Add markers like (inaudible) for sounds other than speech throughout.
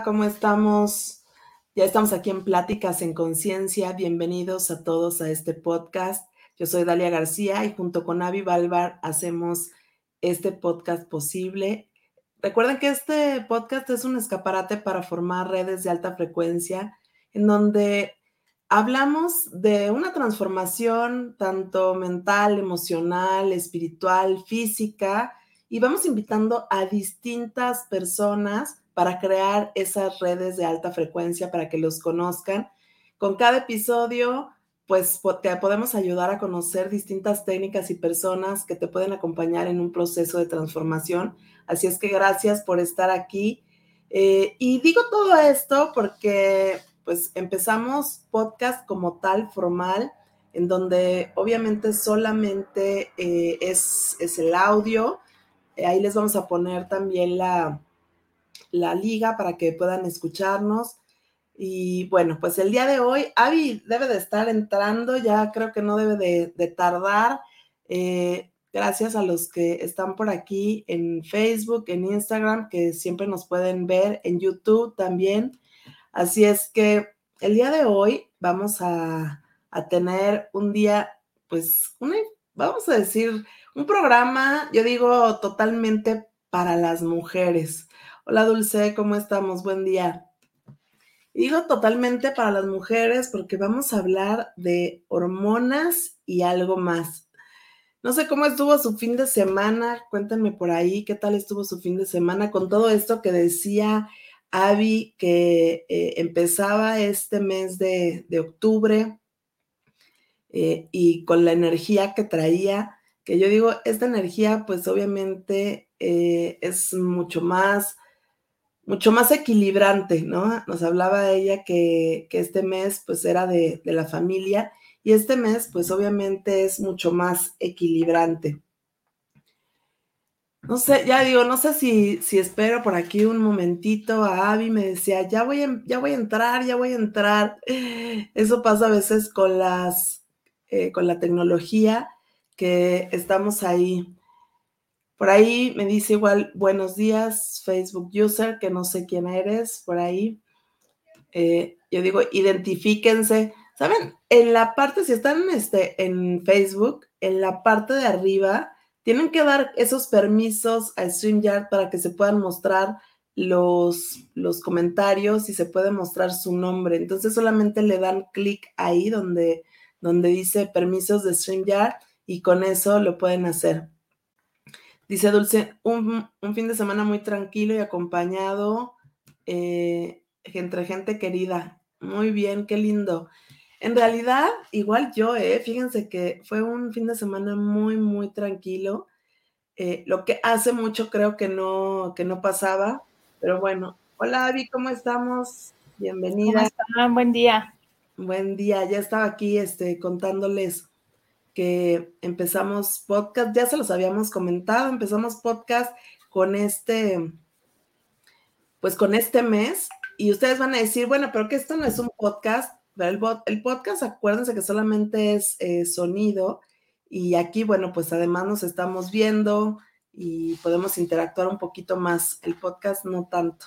¿cómo estamos? Ya estamos aquí en Pláticas en Conciencia. Bienvenidos a todos a este podcast. Yo soy Dalia García y junto con Avi Balvar hacemos este podcast posible. Recuerden que este podcast es un escaparate para formar redes de alta frecuencia en donde hablamos de una transformación tanto mental, emocional, espiritual, física y vamos invitando a distintas personas para crear esas redes de alta frecuencia para que los conozcan. Con cada episodio, pues te podemos ayudar a conocer distintas técnicas y personas que te pueden acompañar en un proceso de transformación. Así es que gracias por estar aquí. Eh, y digo todo esto porque pues empezamos podcast como tal formal, en donde obviamente solamente eh, es, es, el audio. ahí les vamos a poner también la, la liga para que puedan escucharnos. Y bueno, pues el día de hoy, Avi debe de estar entrando, ya creo que no debe de, tardar. Eh, gracias a los que están por aquí en Facebook, en Instagram, que siempre nos pueden ver, en YouTube también. Así es que el día de hoy vamos a, a tener un día, pues, vamos a decir, un programa, yo digo, totalmente para las mujeres. Hola Dulce, ¿cómo estamos? Buen día. digo totalmente para las mujeres porque vamos a hablar de hormonas y algo más. No sé cómo estuvo su fin de semana, cuéntenme por ahí qué tal estuvo su fin de semana con todo esto que decía Avi que eh, empezaba este mes de, octubre eh, y con la energía que traía, que yo digo, esta energía pues obviamente eh, es mucho más mucho más equilibrante, ¿no? Nos hablaba ella que, este mes pues era de, la familia y este mes pues obviamente es mucho más equilibrante. No sé, ya digo, no sé si, si espero por aquí un momentito a Abby, me decía, ya voy, a, ya voy a entrar, ya voy a entrar. (laughs) Eso pasa a veces con las, eh, con la tecnología, que estamos ahí por ahí me dice igual, buenos días, Facebook user, que no sé quién eres, por ahí. Eh, yo digo, identifíquense. ¿Saben? En la parte, si están este, en Facebook, en la parte de arriba, tienen que dar esos permisos a StreamYard para que se puedan mostrar los, los comentarios y se puede mostrar su nombre. Entonces solamente le dan clic ahí donde, donde dice permisos de StreamYard y con eso lo pueden hacer. Dice Dulce, un, fin de semana muy tranquilo y acompañado eh, entre gente querida. Muy bien, qué lindo. En realidad, igual yo, eh, fíjense que fue un fin de semana muy, muy tranquilo. Eh, lo que hace mucho creo que no, que no pasaba, pero bueno. Hola, Avi, ¿cómo estamos? Bienvenida. ¿Cómo están? Buen día. Buen día, ya estaba aquí este, contándoles que empezamos podcast, ya se los habíamos comentado, empezamos podcast con este, pues con este mes, y ustedes van a decir, bueno, pero que esto no es un podcast, pero el, el podcast, acuérdense que solamente es eh, sonido, y aquí, bueno, pues además nos estamos viendo y podemos interactuar un poquito más, el podcast no tanto.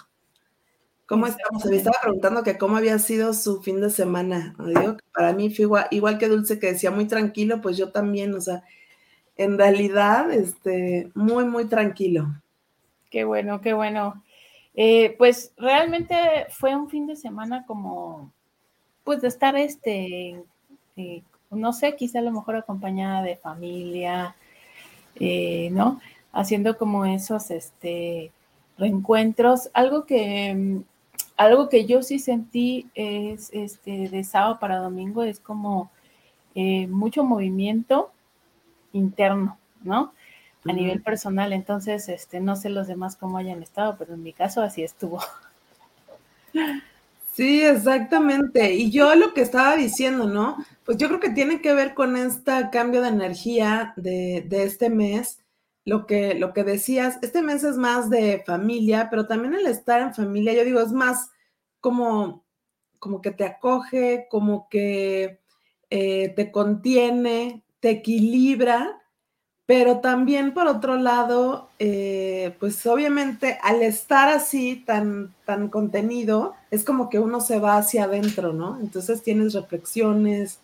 ¿Cómo estamos? Me estaba preguntando que cómo había sido su fin de semana. Digo, para mí fue igual, que Dulce que decía muy tranquilo, pues yo también, o sea, en realidad, este, muy, muy tranquilo. Qué bueno, qué bueno. Eh, pues realmente fue un fin de semana como, pues de estar, este, eh, no sé, quizá a lo mejor acompañada de familia, eh, ¿no? Haciendo como esos, este, reencuentros, algo que algo que yo sí sentí es este de sábado para domingo es como eh, mucho movimiento interno, ¿no? A nivel personal. Entonces, este, no sé los demás cómo hayan estado, pero en mi caso así estuvo. Sí, exactamente. Y yo lo que estaba diciendo, ¿no? Pues yo creo que tiene que ver con este cambio de energía de, de este mes lo que, lo que decías, este mes es más de familia, pero también el estar en familia, yo digo, es más como, como que te acoge, como que eh, te contiene, te equilibra, Pero también, por otro lado, eh, pues obviamente al estar así tan, tan contenido, es como que uno se va hacia adentro, ¿no? Entonces tienes reflexiones,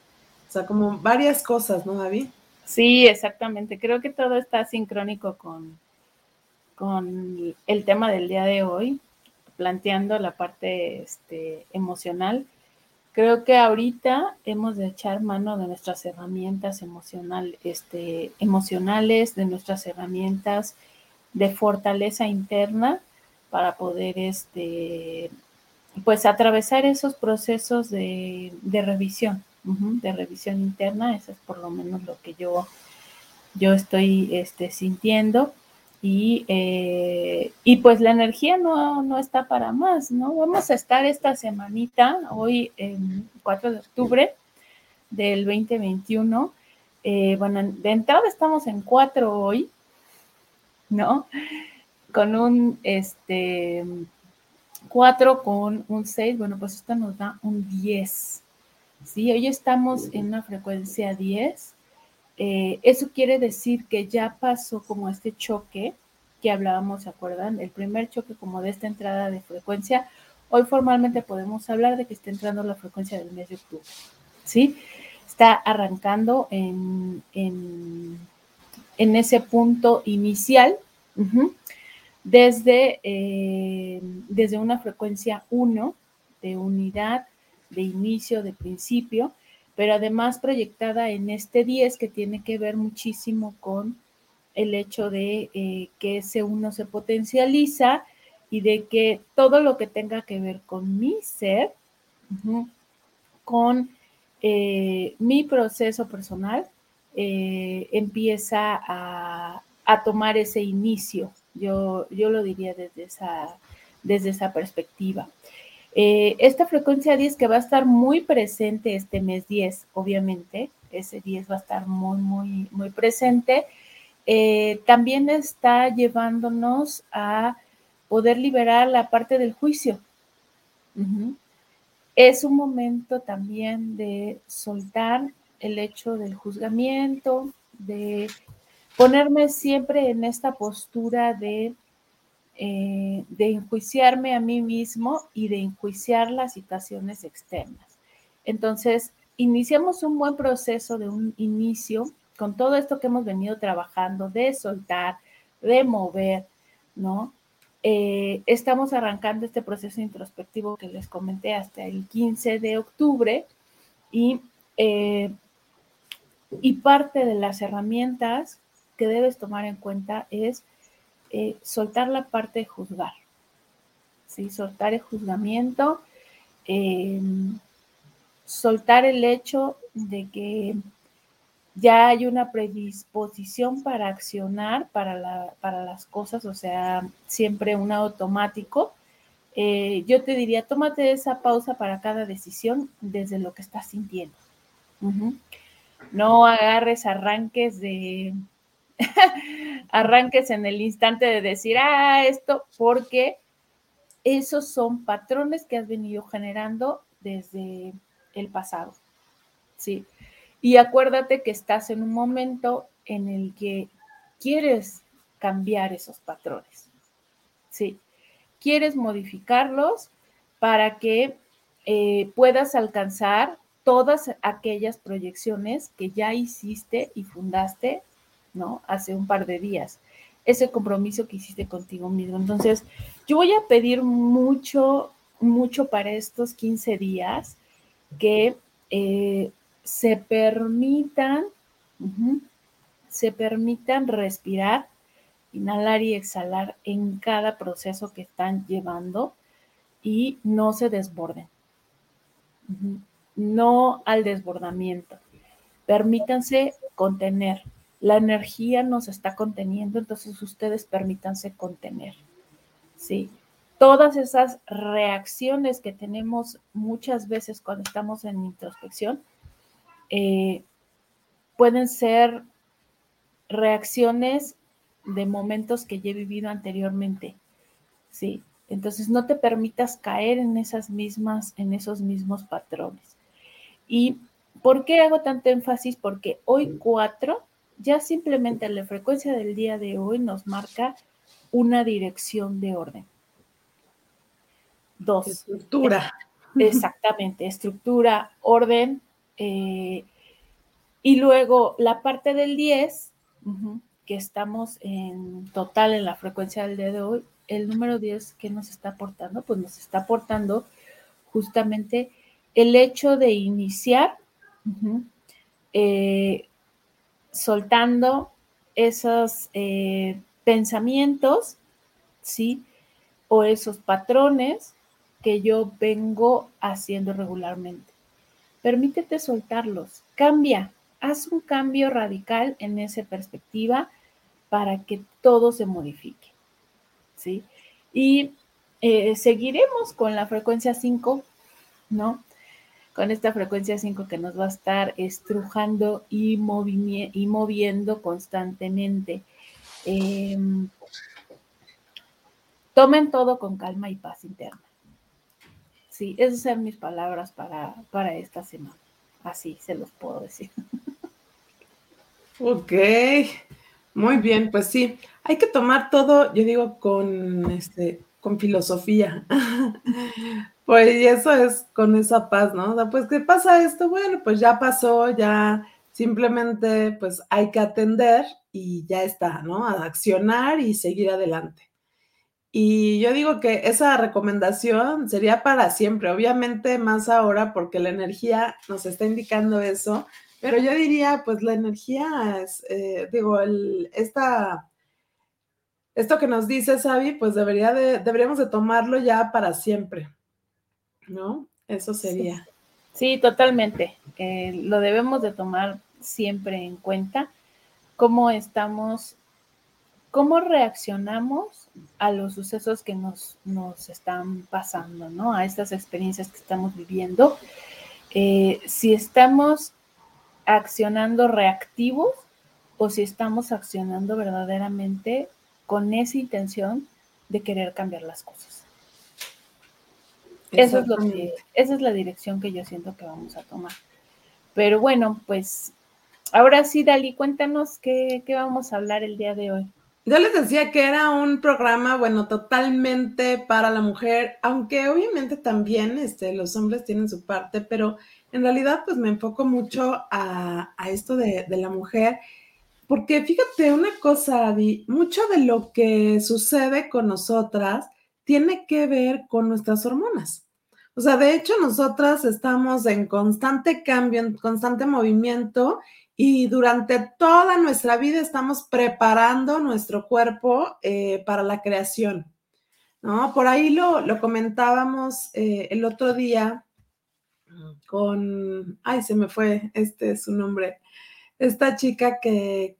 o sea, como varias cosas, ¿no, David? Sí, exactamente. Creo que todo está sincrónico con, con el tema del día de hoy, planteando la parte este, emocional Creo que ahorita hemos de echar mano de nuestras herramientas emocional, este, emocionales, de nuestras herramientas de fortaleza interna para poder este, pues atravesar esos procesos de, revisión, de revisión interna, eso es por lo menos lo que yo, yo estoy este, sintiendo. Y, eh, y pues la energía no, no, está para más, ¿no? Vamos a estar esta semanita, hoy, el 4 de octubre del 2021. Eh, bueno, de entrada estamos en 4 hoy, ¿no? Con un, este, 4 con un 6, bueno, pues esto nos da un 10. ¿Sí? Hoy estamos en una frecuencia 10 eh, eso quiere decir que ya pasó como este choque que hablábamos, ¿se acuerdan? El primer choque como de esta entrada de frecuencia. Hoy formalmente podemos hablar de que está entrando la frecuencia del mes de octubre, ¿sí? Está arrancando en, en, ese punto inicial desde, eh, desde una frecuencia 1 de unidad, de inicio, de principio, pero además proyectada en este 10 que tiene que ver muchísimo con el hecho de eh, que ese uno se potencializa y de que todo lo que tenga que ver con mi ser, con eh, mi proceso personal, eh, empieza a, tomar ese inicio. Yo, yo lo diría desde esa, desde esa perspectiva. Eh, esta frecuencia 10 que va a estar muy presente este mes 10, obviamente, ese 10 va a estar muy, muy, muy presente, eh, también está llevándonos a poder liberar la parte del juicio. Es un momento también de soltar el hecho del juzgamiento, de ponerme siempre en esta postura de eh, de enjuiciarme a mí mismo y de enjuiciar las situaciones externas. Entonces, iniciamos un buen proceso de un inicio con todo esto que hemos venido trabajando, de soltar, de mover, ¿no? Eh, estamos arrancando este proceso introspectivo que les comenté hasta el 15 de octubre y, eh, y parte de las herramientas que debes tomar en cuenta es eh, soltar la parte de juzgar, ¿sí? soltar el juzgamiento, em, soltar el hecho de que ya hay una predisposición para accionar para, para las cosas, o sea, siempre un automático. Eh, yo te diría, tómate esa pausa para cada decisión desde lo que estás sintiendo. No agarres arranques de (laughs) arranques en el instante de decir, ah, esto, porque esos son patrones que has venido generando desde el pasado. Sí. Y acuérdate que estás en un momento en el que quieres cambiar esos patrones. Sí. Quieres modificarlos para que eh, puedas alcanzar todas aquellas proyecciones que ya hiciste y fundaste ¿no? Hace un par de días, ese compromiso que hiciste contigo mismo. Entonces, yo voy a pedir mucho, mucho para estos 15 días que eh, se permitan, se permitan respirar, inhalar y exhalar en cada proceso que están llevando y no se desborden. No al desbordamiento. Permítanse contener, la energía nos está conteniendo, entonces ustedes permítanse contener. ¿sí? Todas esas reacciones que tenemos muchas veces cuando estamos en introspección eh, pueden ser reacciones de momentos que ya he vivido anteriormente. ¿sí? Entonces no te permitas caer en esas mismas, en esos mismos patrones. ¿Y por qué hago tanto énfasis? Porque hoy cuatro ya simplemente la frecuencia del día de hoy nos marca una dirección de orden. Dos. Estructura. Exactamente, estructura, orden. Eh, y luego la parte del 10, que estamos en total en la frecuencia del día de hoy, el número 10 que nos está aportando, pues nos está aportando justamente el hecho de iniciar eh, soltando esos eh, pensamientos, ¿sí? O esos patrones que yo vengo haciendo regularmente. Permítete soltarlos, cambia, haz un cambio radical en esa perspectiva para que todo se modifique, ¿sí? Y eh, seguiremos con la frecuencia 5, ¿no? Con esta frecuencia 5 que nos va a estar estrujando y, y moviendo constantemente. Em, tomen todo con calma y paz interna. Sí, esas son mis palabras para, para esta semana. Así se los puedo decir. Ok, muy bien, pues sí, hay que tomar todo, yo digo, con este, con filosofía. (laughs) pues y eso es con esa paz, ¿no? Pues, ¿qué pasa esto? Bueno, pues ya pasó, ya simplemente pues hay que atender y ya está, ¿no? A accionar y seguir adelante. Y yo digo que esa recomendación sería para siempre, obviamente más ahora porque la energía nos está indicando eso, pero yo diría, pues la energía es, eh, digo, esta esto que nos dice Sabi, pues debería de, deberíamos de tomarlo ya para siempre, ¿no? Eso sería. Sí, totalmente. Eh, lo debemos de tomar siempre en cuenta, cómo estamos, cómo reaccionamos a los sucesos que nos, nos están pasando, ¿no? A estas experiencias que estamos viviendo. Eh, si estamos accionando reactivos o si estamos accionando verdaderamente con esa intención de querer cambiar las cosas. Eso es lo que, esa es la dirección que yo siento que vamos a tomar. Pero bueno, pues ahora sí, Dali, cuéntanos qué, qué vamos a hablar el día de hoy. Yo les decía que era un programa, bueno, totalmente para la mujer, aunque obviamente también este, los hombres tienen su parte, pero en realidad pues me enfoco mucho a, a esto de, de, la mujer porque fíjate una cosa, Adi, mucho de lo que sucede con nosotras tiene que ver con nuestras hormonas. O sea, de hecho, nosotras estamos en constante cambio, en constante movimiento y durante toda nuestra vida estamos preparando nuestro cuerpo eh, para la creación. ¿no? Por ahí lo, lo comentábamos eh, el otro día con, ay, se me fue, este es su nombre, esta chica que,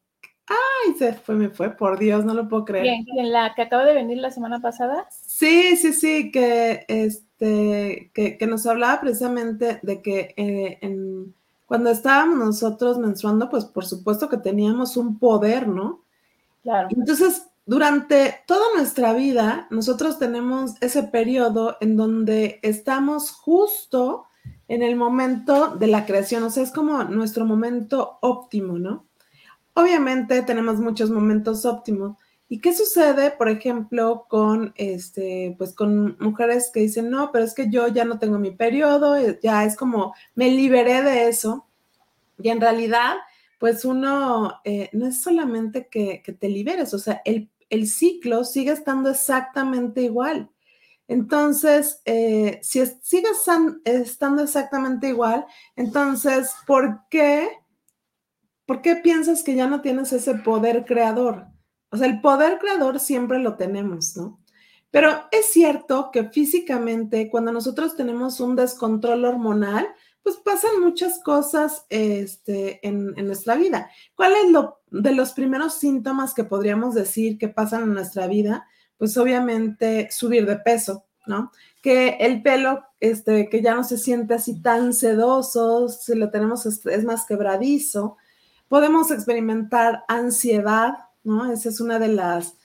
Ay, se fue, me fue, por Dios, no lo puedo creer. Bien, ¿en la que acaba de venir la semana pasada? Sí, sí, sí, que este, que, nos hablaba precisamente de que eh, en, cuando estábamos nosotros menstruando, pues por supuesto que teníamos un poder, ¿no? Claro. Entonces, durante toda nuestra vida, nosotros tenemos ese periodo en donde estamos justo en el momento de la creación, o sea, es como nuestro momento óptimo, ¿no? Obviamente tenemos muchos momentos óptimos. ¿Y qué sucede, por ejemplo, con este, pues con mujeres que dicen, no, pero es que yo ya no tengo mi periodo, eh, ya es como, me liberé de eso. Y en realidad, pues uno, eh, no es solamente que, te liberes, o sea, el, ciclo sigue estando exactamente igual. Entonces, eh, si sigues estando exactamente igual, entonces, ¿por qué ¿por qué piensas que ya no tienes ese poder creador? O sea, el poder creador siempre lo tenemos, ¿no? Pero es cierto que físicamente, cuando nosotros tenemos un descontrol hormonal, pues pasan muchas cosas este, en, en, nuestra vida. ¿Cuál es lo de los primeros síntomas que podríamos decir que pasan en nuestra vida? Pues obviamente subir de peso, ¿no? Que el pelo, este, que ya no se siente así tan sedoso, si lo tenemos es más quebradizo, Podemos experimentar ansiedad, ¿no? Esa es una de las,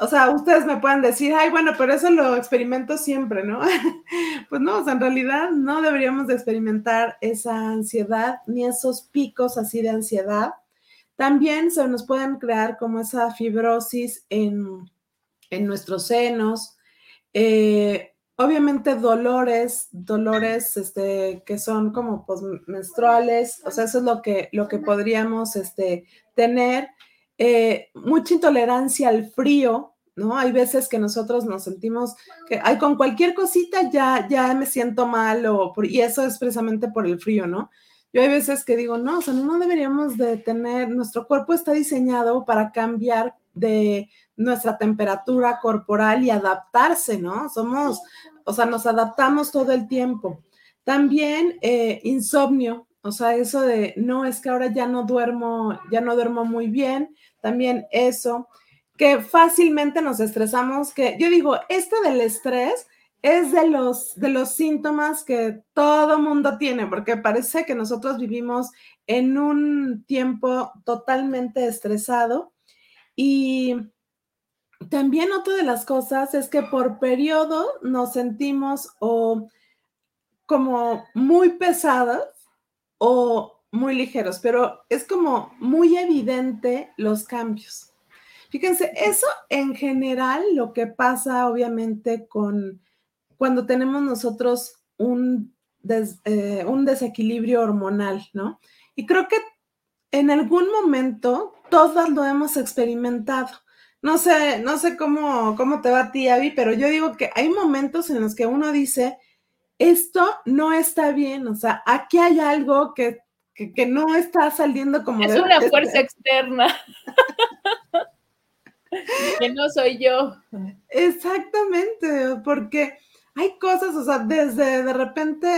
o sea, ustedes me pueden decir, ay, bueno, pero eso lo experimento siempre, ¿no? (laughs) pues no, o sea, en realidad no deberíamos de experimentar esa ansiedad ni esos picos así de ansiedad. También se nos pueden crear como esa fibrosis en, nuestros senos. Eh, obviamente dolores, dolores este, que son como menstruales, o sea, eso es lo que, lo que podríamos este, tener. Eh, mucha intolerancia al frío, ¿no? Hay veces que nosotros nos sentimos que, con cualquier cosita ya, ya me siento mal, o y eso es precisamente por el frío, ¿no? Yo hay veces que digo, no, o sea, no deberíamos de tener, nuestro cuerpo está diseñado para cambiar de nuestra temperatura corporal y adaptarse, ¿no? Somos, o sea, nos adaptamos todo el tiempo. También eh, insomnio, o sea, eso de, no, es que ahora ya no duermo, ya no duermo muy bien, también eso, que fácilmente nos estresamos, que yo digo, este del estrés es de los, de los síntomas que todo mundo tiene, porque parece que nosotros vivimos en un tiempo totalmente estresado y también otra de las cosas es que por periodo nos sentimos o como muy pesadas o muy ligeros, pero es como muy evidente los cambios. Fíjense, eso en general lo que pasa obviamente con cuando tenemos nosotros un, eh, un desequilibrio hormonal, ¿no? Y creo que en algún momento todas lo hemos experimentado. No sé, no sé cómo, cómo te va a ti, Abby, pero yo digo que hay momentos en los que uno dice, esto no está bien, o sea, aquí hay algo que, no está saliendo como... Es una fuerza externa. (laughs) que no soy yo. Exactamente, porque hay cosas, o sea, desde de repente,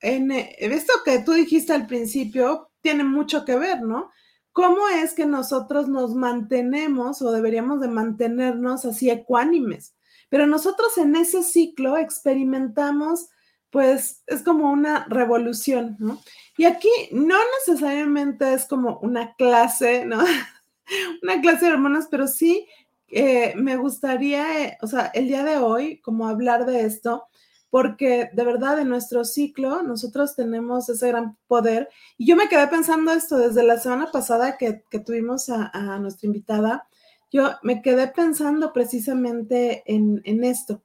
en esto que tú dijiste al principio, tiene mucho que ver, ¿no? ¿Cómo es que nosotros nos mantenemos o deberíamos de mantenernos así ecuánimes? Pero nosotros en ese ciclo experimentamos pues es como una revolución, ¿no? Y aquí no necesariamente es como una clase, ¿no? (laughs) una clase de hormonas, pero sí eh, me gustaría, eh, o sea, el día de hoy, como hablar de esto, porque de verdad en nuestro ciclo nosotros tenemos ese gran poder. Y yo me quedé pensando esto desde la semana pasada que, tuvimos a, nuestra invitada, yo me quedé pensando precisamente en, en esto.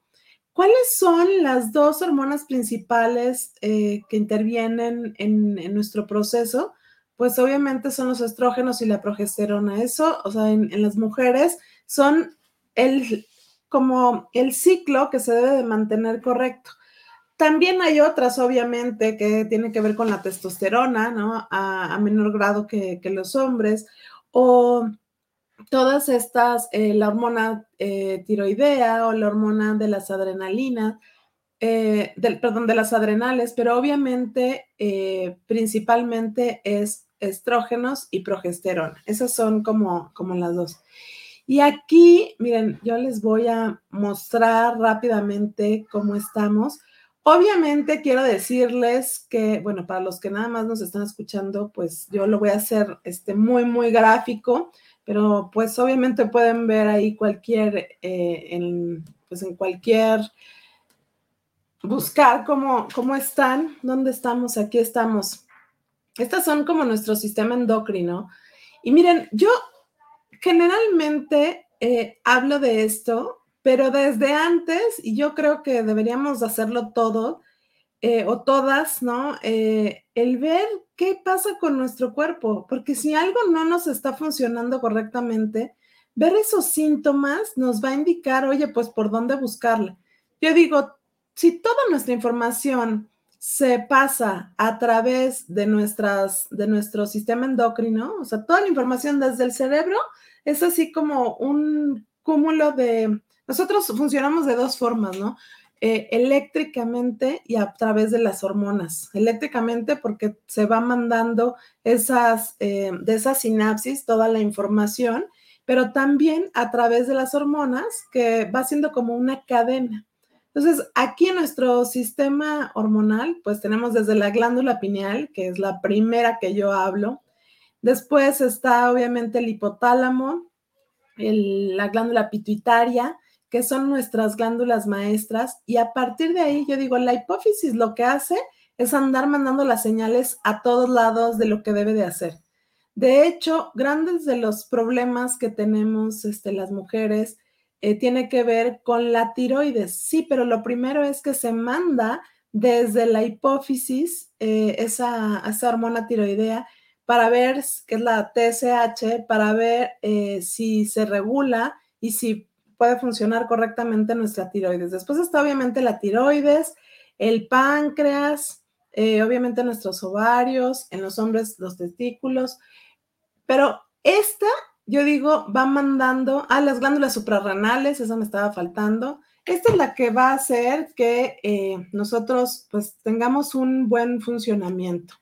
¿Cuáles son las dos hormonas principales eh, que intervienen en, nuestro proceso? Pues obviamente son los estrógenos y la progesterona. Eso, o sea, en, las mujeres son el, como el ciclo que se debe de mantener correcto. También hay otras, obviamente, que tienen que ver con la testosterona, ¿no? A, menor grado que, los hombres, o todas estas, eh, la hormona eh, tiroidea o la hormona de las adrenalinas, eh, perdón, de las adrenales, pero obviamente principalmente es estrógenos y progesterona. Esas son como, como las dos. Y aquí, miren, yo les voy a mostrar rápidamente cómo estamos. Obviamente quiero decirles que, bueno, para los que nada más nos están escuchando, pues yo lo voy a hacer este, muy, muy gráfico pero pues obviamente pueden ver ahí cualquier, eh, en, pues en cualquier, buscar cómo, cómo están, dónde estamos, aquí estamos. Estas son como nuestro sistema endocrino. Y miren, yo generalmente eh, hablo de esto, pero desde antes, y yo creo que deberíamos hacerlo todo, eh, o todas, ¿no? Eh, el ver qué pasa con nuestro cuerpo, porque si algo no nos está funcionando correctamente, ver esos síntomas nos va a indicar, oye, pues por dónde buscarle. Yo digo, si toda nuestra información se pasa a través de, nuestras, de nuestro sistema endocrino, o sea, toda la información desde el cerebro es así como un cúmulo de... Nosotros funcionamos de dos formas, ¿no? Eh, eléctricamente y a través de las hormonas. Eléctricamente porque se va mandando esas, eh, de esas sinapsis toda la información, pero también a través de las hormonas que va siendo como una cadena. Entonces, aquí en nuestro sistema hormonal, pues tenemos desde la glándula pineal, que es la primera que yo hablo. Después está obviamente el hipotálamo, la glándula pituitaria, que son nuestras glándulas maestras, y a partir de ahí yo digo, la hipófisis lo que hace es andar mandando las señales a todos lados de lo que debe de hacer. De hecho, grandes de los problemas que tenemos este, las mujeres eh, tiene que ver con la tiroides. Sí, pero lo primero es que se manda desde la hipófisis eh, esa, esa, hormona tiroidea para ver, que es la TSH, para ver eh, si se regula y si puede funcionar correctamente nuestra tiroides. Después está obviamente la tiroides, el páncreas, obviamente nuestros ovarios, en los hombres los testículos, pero esta, yo digo, va mandando a las glándulas suprarrenales, eso me estaba faltando. Esta es la que va a hacer que eh, nosotros pues tengamos un buen funcionamiento.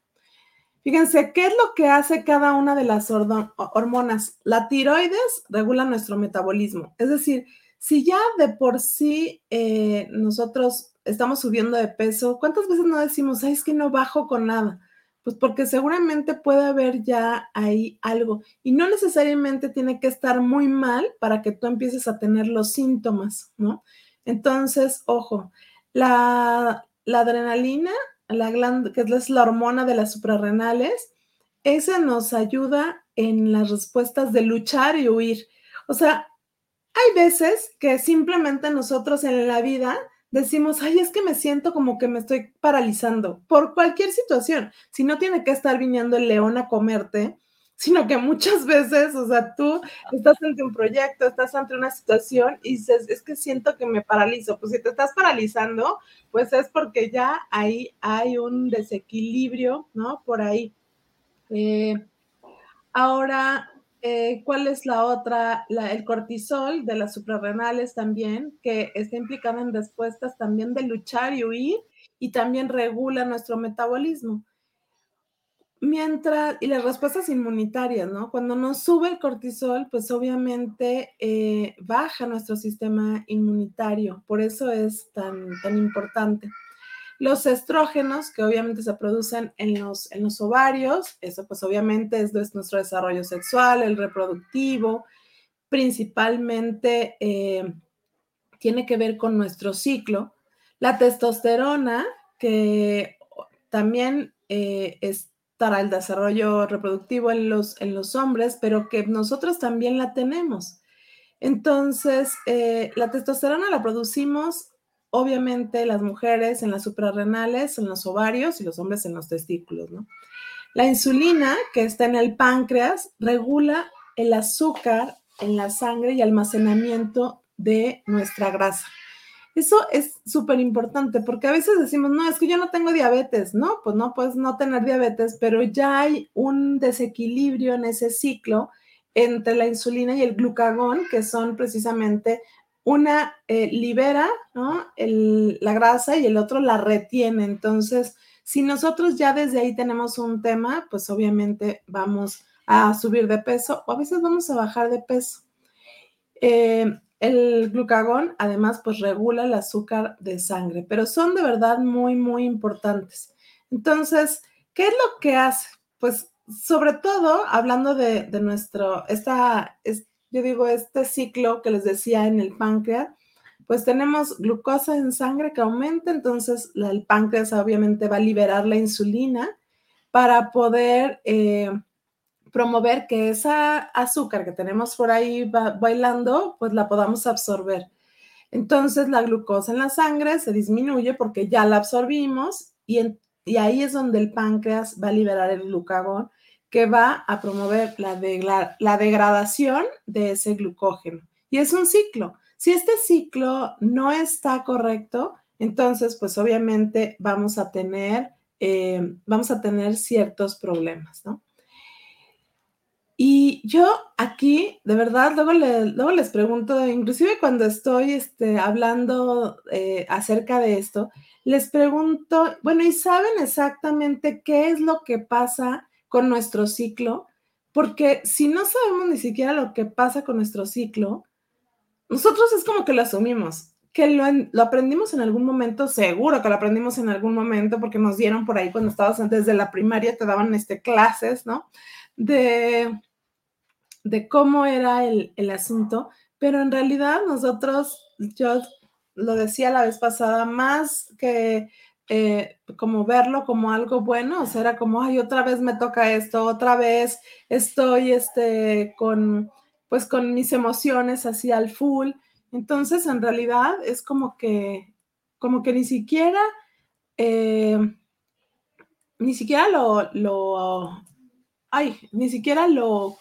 Fíjense, ¿qué es lo que hace cada una de las hormonas? La tiroides regula nuestro metabolismo. Es decir, si ya de por sí eh, nosotros estamos subiendo de peso, ¿cuántas veces no decimos, Ay, es que no bajo con nada? Pues porque seguramente puede haber ya ahí algo y no necesariamente tiene que estar muy mal para que tú empieces a tener los síntomas, ¿no? Entonces, ojo, la, adrenalina, la que es la hormona de las suprarrenales, esa nos ayuda en las respuestas de luchar y huir. O sea, hay veces que simplemente nosotros en la vida decimos, ay, es que me siento como que me estoy paralizando por cualquier situación. Si no tiene que estar viniendo el león a comerte, sino que muchas veces, o sea, tú estás ante un proyecto, estás ante una situación y dices, es que siento que me paralizo. Pues si te estás paralizando, pues es porque ya ahí hay un desequilibrio, ¿no? Por ahí. Eh, ahora, eh, ¿Cuál es la otra? el cortisol de las suprarrenales también, que está implicado en respuestas también de luchar y huir y también regula nuestro metabolismo. Mientras, y las respuestas inmunitarias, ¿no? Cuando nos sube el cortisol, pues obviamente eh, baja nuestro sistema inmunitario, por eso es tan, tan importante. Los estrógenos, que obviamente se producen en los, en los ovarios, eso pues obviamente es, nuestro desarrollo sexual, el reproductivo, principalmente eh, tiene que ver con nuestro ciclo. La testosterona, que también eh, es para el desarrollo reproductivo en los, en los hombres, pero que nosotros también la tenemos. Entonces, eh, la testosterona la producimos obviamente las mujeres en las suprarrenales, en los ovarios y los hombres en los testículos, ¿no? La insulina, que está en el páncreas, regula el azúcar en la sangre y almacenamiento de nuestra grasa. Eso es súper importante porque a veces decimos, no, es que yo no tengo diabetes, ¿no? Pues no puedes no tener diabetes, pero ya hay un desequilibrio en ese ciclo entre la insulina y el glucagón, que son precisamente una eh, libera la grasa y el otro la retiene. Entonces, si nosotros ya desde ahí tenemos un tema, pues obviamente vamos a subir de peso o a veces vamos a bajar de peso. Eh, el glucagón además pues regula el azúcar de sangre, pero son de verdad muy, muy importantes. Entonces, ¿qué es lo que hace? Pues sobre todo hablando de, nuestro, esta, yo digo, este ciclo que les decía en el páncreas, pues tenemos glucosa en sangre que aumenta, entonces el páncreas obviamente va a liberar la insulina para poder eh, promover que esa azúcar que tenemos por ahí bailando, pues la podamos absorber. Entonces la glucosa en la sangre se disminuye porque ya la absorbimos y, y ahí es donde el páncreas va a liberar el glucagón que va a promover la, la degradación de ese glucógeno. Y es un ciclo. Si este ciclo no está correcto, entonces, pues obviamente vamos a tener, eh, vamos a tener ciertos problemas, ¿no? Y yo aquí, de verdad, luego, luego les pregunto, inclusive cuando estoy este, hablando eh, acerca de esto, les pregunto, bueno, ¿y saben exactamente qué es lo que pasa con nuestro ciclo, porque si no sabemos ni siquiera lo que pasa con nuestro ciclo, nosotros es como que lo asumimos, que lo, lo, aprendimos en algún momento, seguro que lo aprendimos en algún momento, porque nos dieron por ahí cuando estabas antes de la primaria, te daban este, clases, ¿no? De, de cómo era el, el asunto, pero en realidad nosotros, yo lo decía la vez pasada, más que eh, como verlo como algo bueno, o sea, era como, ay, otra vez me toca esto, otra vez estoy, este, con, pues con mis emociones así al full. Entonces, en realidad es como que, como que ni siquiera, eh, ni siquiera lo, lo, ay, ni siquiera lo,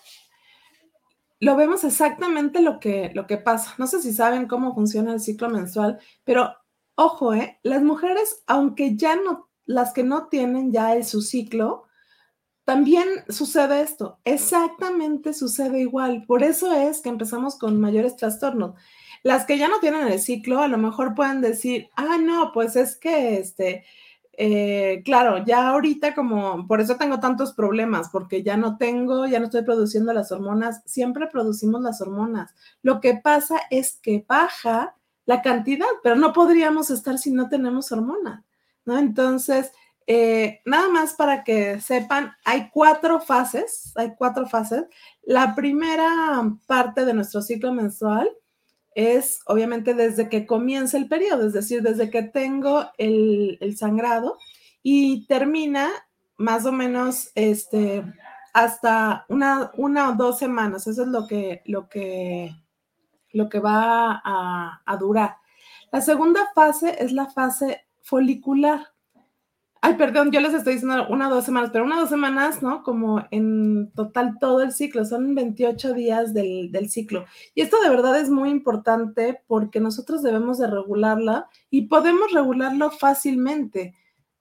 lo vemos exactamente lo que, lo que pasa. No sé si saben cómo funciona el ciclo menstrual, pero ojo, ¿eh? las mujeres, aunque ya no, las que no tienen ya su ciclo, también sucede esto, exactamente sucede igual. Por eso es que empezamos con mayores trastornos. Las que ya no tienen el ciclo, a lo mejor pueden decir, ah, no, pues es que, este, eh, claro, ya ahorita como, por eso tengo tantos problemas, porque ya no tengo, ya no estoy produciendo las hormonas, siempre producimos las hormonas. Lo que pasa es que baja la cantidad, pero no podríamos estar si no tenemos hormonas, ¿no? Entonces, eh, nada más para que sepan, hay cuatro fases, hay cuatro fases. La primera parte de nuestro ciclo menstrual es obviamente desde que comienza el periodo, es decir, desde que tengo el, sangrado y termina más o menos este, hasta una, una o dos semanas. Eso es lo que, lo que lo que va a, durar. La segunda fase es la fase folicular. Ay, perdón, yo les estoy diciendo una o dos semanas, pero una o dos semanas, ¿no? Como en total todo el ciclo, son 28 días del, del, ciclo. Y esto de verdad es muy importante porque nosotros debemos de regularla y podemos regularlo fácilmente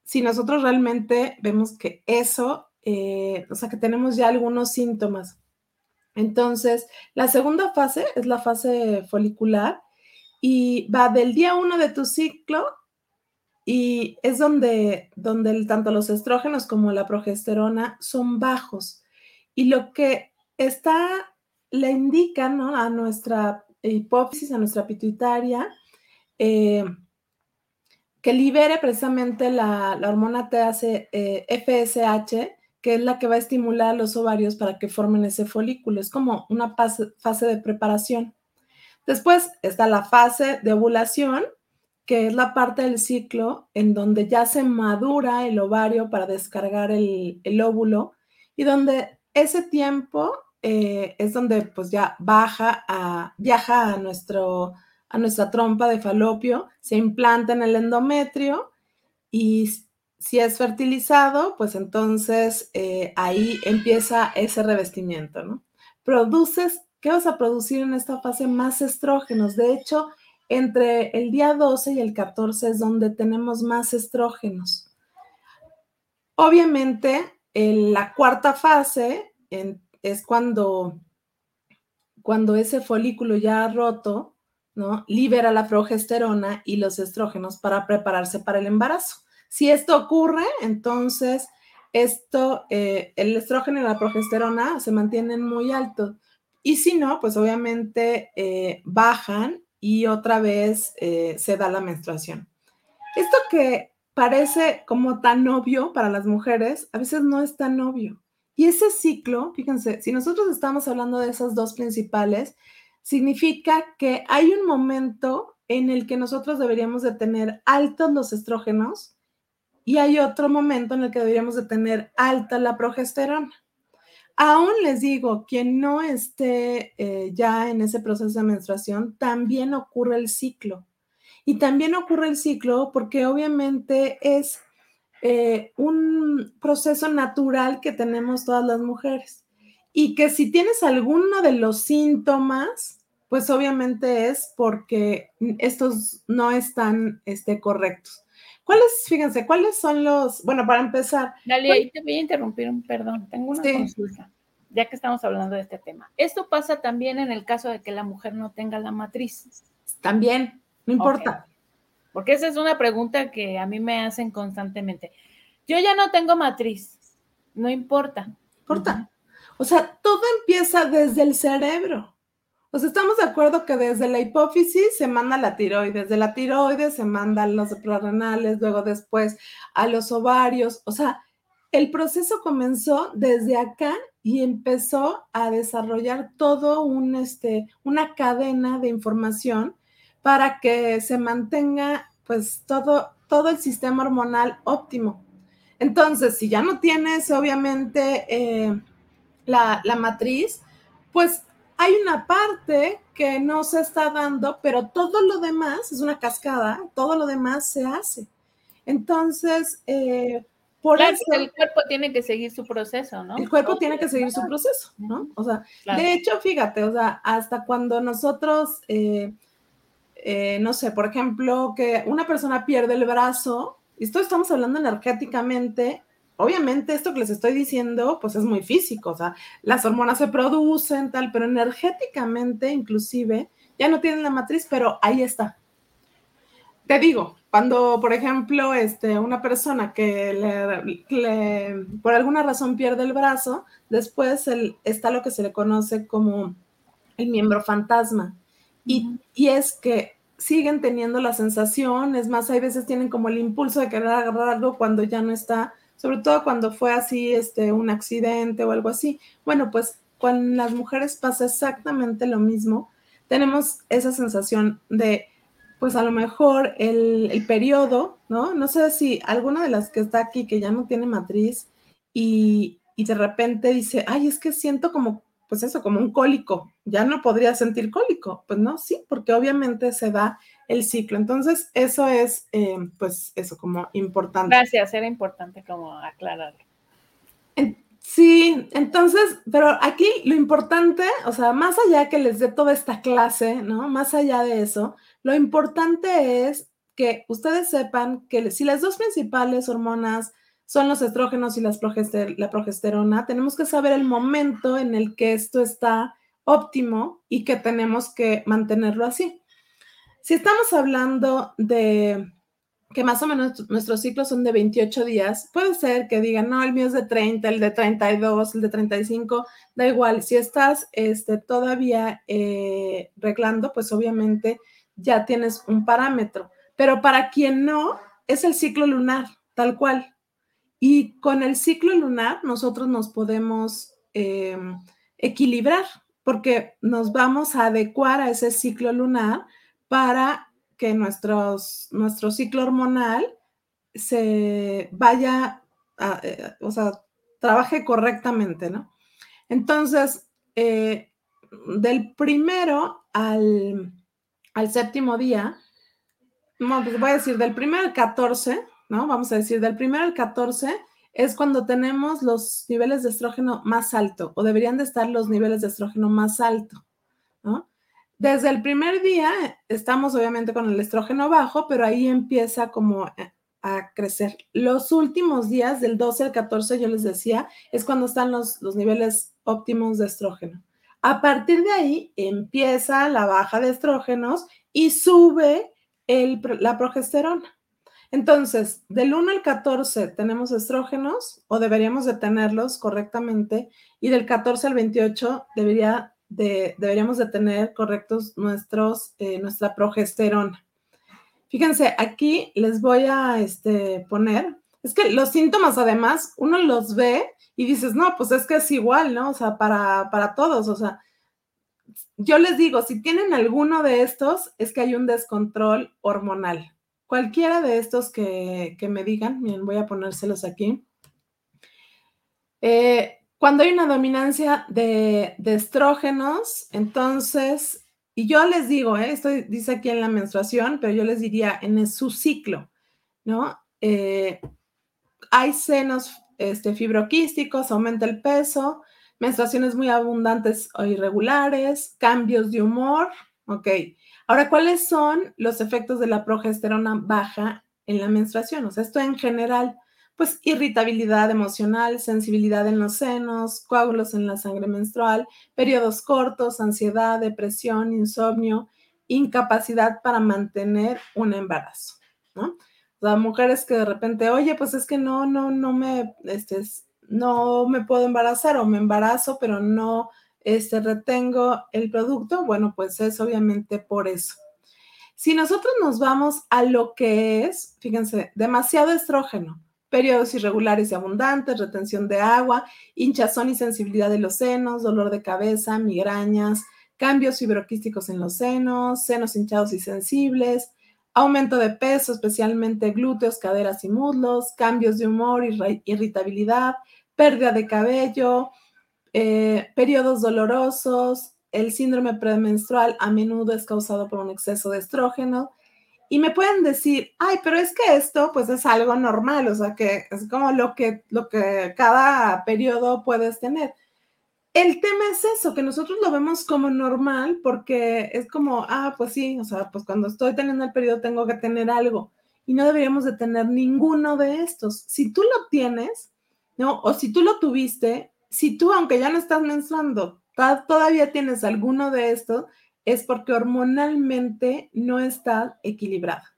si nosotros realmente vemos que eso, eh, o sea, que tenemos ya algunos síntomas. Entonces, la segunda fase es la fase folicular y va del día uno de tu ciclo y es donde, donde tanto los estrógenos como la progesterona son bajos. Y lo que está, le indica a nuestra hipófisis, a nuestra pituitaria, eh, que libere precisamente la, hormona THC, eh, FSH, que es la que va a estimular los ovarios para que formen ese folículo. Es como una fase, de preparación. Después está la fase de ovulación, que es la parte del ciclo en donde ya se madura el ovario para descargar el, óvulo y donde ese tiempo eh, es donde pues ya baja a, viaja a, nuestro, a nuestra trompa de falopio, se implanta en el endometrio y si es fertilizado, pues entonces eh, ahí empieza ese revestimiento, ¿no? Produces, ¿qué vas a producir en esta fase? Más estrógenos. De hecho, entre el día 12 y el 14 es donde tenemos más estrógenos. Obviamente, en la cuarta fase es cuando, cuando ese folículo ya ha roto, ¿no? Libera la progesterona y los estrógenos para prepararse para el embarazo. Si esto ocurre, entonces esto, eh, el estrógeno y la progesterona se mantienen muy altos. Y si no, pues obviamente eh, bajan y otra vez eh, se da la menstruación. Esto que parece como tan obvio para las mujeres, a veces no es tan obvio. Y ese ciclo, fíjense, si nosotros estamos hablando de esas dos principales, significa que hay un momento en el que nosotros deberíamos de tener altos los estrógenos y hay otro momento en el que deberíamos de tener alta la progesterona. Aún les digo, quien no esté eh, ya en ese proceso de menstruación, también ocurre el ciclo. Y también ocurre el ciclo porque obviamente es eh, un proceso natural que tenemos todas las mujeres. Y que si tienes alguno de los síntomas, pues obviamente es porque estos no están este, correctos. ¿Cuáles, fíjense, cuáles son los, bueno, para empezar. Dale, ahí te voy a interrumpir un perdón, tengo una consulta, ya que estamos hablando de este tema. Esto pasa también en el caso de que la mujer no tenga la matriz. También, no importa. Porque esa es una pregunta que a mí me hacen constantemente. Yo ya no tengo matriz, no importa. Importa. O sea, todo empieza desde el cerebro. Pues estamos de acuerdo que desde la hipófisis se manda la tiroides, de la tiroides se mandan los suprarrenales, luego después a los ovarios. O sea, el proceso comenzó desde acá y empezó a desarrollar todo un, este, una cadena de información para que se mantenga pues todo todo el sistema hormonal óptimo. Entonces, si ya no tienes, obviamente, eh, la, la matriz, pues hay una parte que no se está dando, pero todo lo demás es una cascada, todo lo demás se hace. Entonces, eh, por eso... El cuerpo tiene que seguir su proceso, ¿no? El cuerpo tiene que seguir su proceso, ¿no? O sea, de hecho, fíjate, o sea, hasta cuando nosotros, eh, eh, no sé, por ejemplo, que una persona pierde el brazo, esto estamos hablando energéticamente, obviamente esto que les estoy diciendo, pues es muy físico, o sea, las hormonas se producen, tal, pero energéticamente inclusive ya no tienen la matriz, pero ahí está. Te digo, cuando, por ejemplo, este, una persona que le, por alguna razón pierde el brazo, después está lo que se le conoce como el miembro fantasma. Y, y es que siguen teniendo la sensación, es más, hay veces tienen como el impulso de querer agarrar algo cuando ya no está sobre todo cuando fue así, este, un accidente o algo así. Bueno, pues con las mujeres pasa exactamente lo mismo. Tenemos esa sensación de, pues a lo mejor el, el periodo, ¿no? No sé si alguna de las que está aquí que ya no tiene matriz y, y de repente dice, ay, es que siento como, pues eso, como un cólico, ya no podría sentir cólico. Pues no, sí, porque obviamente se da el ciclo. Entonces, eso es, eh, pues, eso como importante. Gracias, era importante como aclararlo. Sí, entonces, pero aquí lo importante, o sea, más allá que les dé toda esta clase, ¿no? Más allá de eso, lo importante es que ustedes sepan que si las dos principales hormonas son los estrógenos y las la progesterona, tenemos que saber el momento en el que esto está óptimo y que tenemos que mantenerlo así. Si estamos hablando de que más o menos nuestros ciclos son de 28 días, puede ser que digan, no, el mío es de 30, el de 32, el de 35, da igual. Si estás este, todavía eh, reglando, pues obviamente ya tienes un parámetro. Pero para quien no, es el ciclo lunar, tal cual. Y con el ciclo lunar nosotros nos podemos em, equilibrar porque nos vamos a adecuar a ese ciclo lunar para que nuestro ciclo hormonal se vaya, eh, o sea, trabaje correctamente, ¿no? Entonces, eh, del primero al, séptimo día, pues voy a decir del primero al 14, ¿no? Vamos a decir del primero al 14 es cuando tenemos los niveles de estrógeno más alto o deberían de estar los niveles de estrógeno más alto, ¿no? Desde el primer día estamos obviamente con el estrógeno bajo, pero ahí empieza como a crecer. Los últimos días, del 12 al 14, yo les decía, es cuando están los, los niveles óptimos de estrógeno. A partir de ahí empieza la baja de estrógenos y sube la progesterona. Entonces, del 1 al 14 tenemos estrógenos o deberíamos de tenerlos correctamente y del 14 al 28 debería deberíamos de tener correctos nuestros, eh, nuestra progesterona. Fíjense, aquí les voy a este, poner, es que los síntomas además uno los ve y dices, no, pues es que es igual, ¿no? O sea, para, para todos, o sea, yo les digo, si tienen alguno de estos, es que hay un descontrol hormonal. Cualquiera de estos que, que me digan, miren, voy a ponérselos aquí. Eh, cuando hay una dominancia de, estrógenos, entonces, y yo les digo, ¿eh? esto dice aquí en la menstruación, pero yo les diría en su ciclo, ¿no? Eh, hay senos este, fibroquísticos, aumenta el peso, menstruaciones muy abundantes o irregulares, cambios de humor, ok. Ahora, ¿cuáles son los efectos de la progesterona baja en la menstruación? O sea, esto en general pues irritabilidad emocional, sensibilidad en los senos, coágulos en la sangre menstrual, periodos cortos, ansiedad, depresión, insomnio, incapacidad para mantener un embarazo, ¿no? O sea, mujeres que de repente, oye, pues es que no, no, no me, este, no me puedo embarazar o me embarazo, pero no, este, retengo el producto, bueno, pues es obviamente por eso. Si nosotros nos vamos a lo que es, fíjense, demasiado estrógeno, periodos irregulares y abundantes, retención de agua, hinchazón y sensibilidad de los senos, dolor de cabeza, migrañas, cambios fibroquísticos en los senos, senos hinchados y sensibles, aumento de peso, especialmente glúteos, caderas y muslos, cambios de humor, irritabilidad, pérdida de cabello, eh, periodos dolorosos, el síndrome premenstrual a menudo es causado por un exceso de estrógeno. Y me pueden decir, ay, pero es que esto pues es algo normal, o sea, que es como lo que, lo que cada periodo puedes tener. El tema es eso, que nosotros lo vemos como normal porque es como, ah, pues sí, o sea, pues cuando estoy teniendo el periodo tengo que tener algo y no deberíamos de tener ninguno de estos. Si tú lo tienes, ¿no? O si tú lo tuviste, si tú, aunque ya no estás menstruando, todavía tienes alguno de estos, es porque hormonalmente no está equilibrada.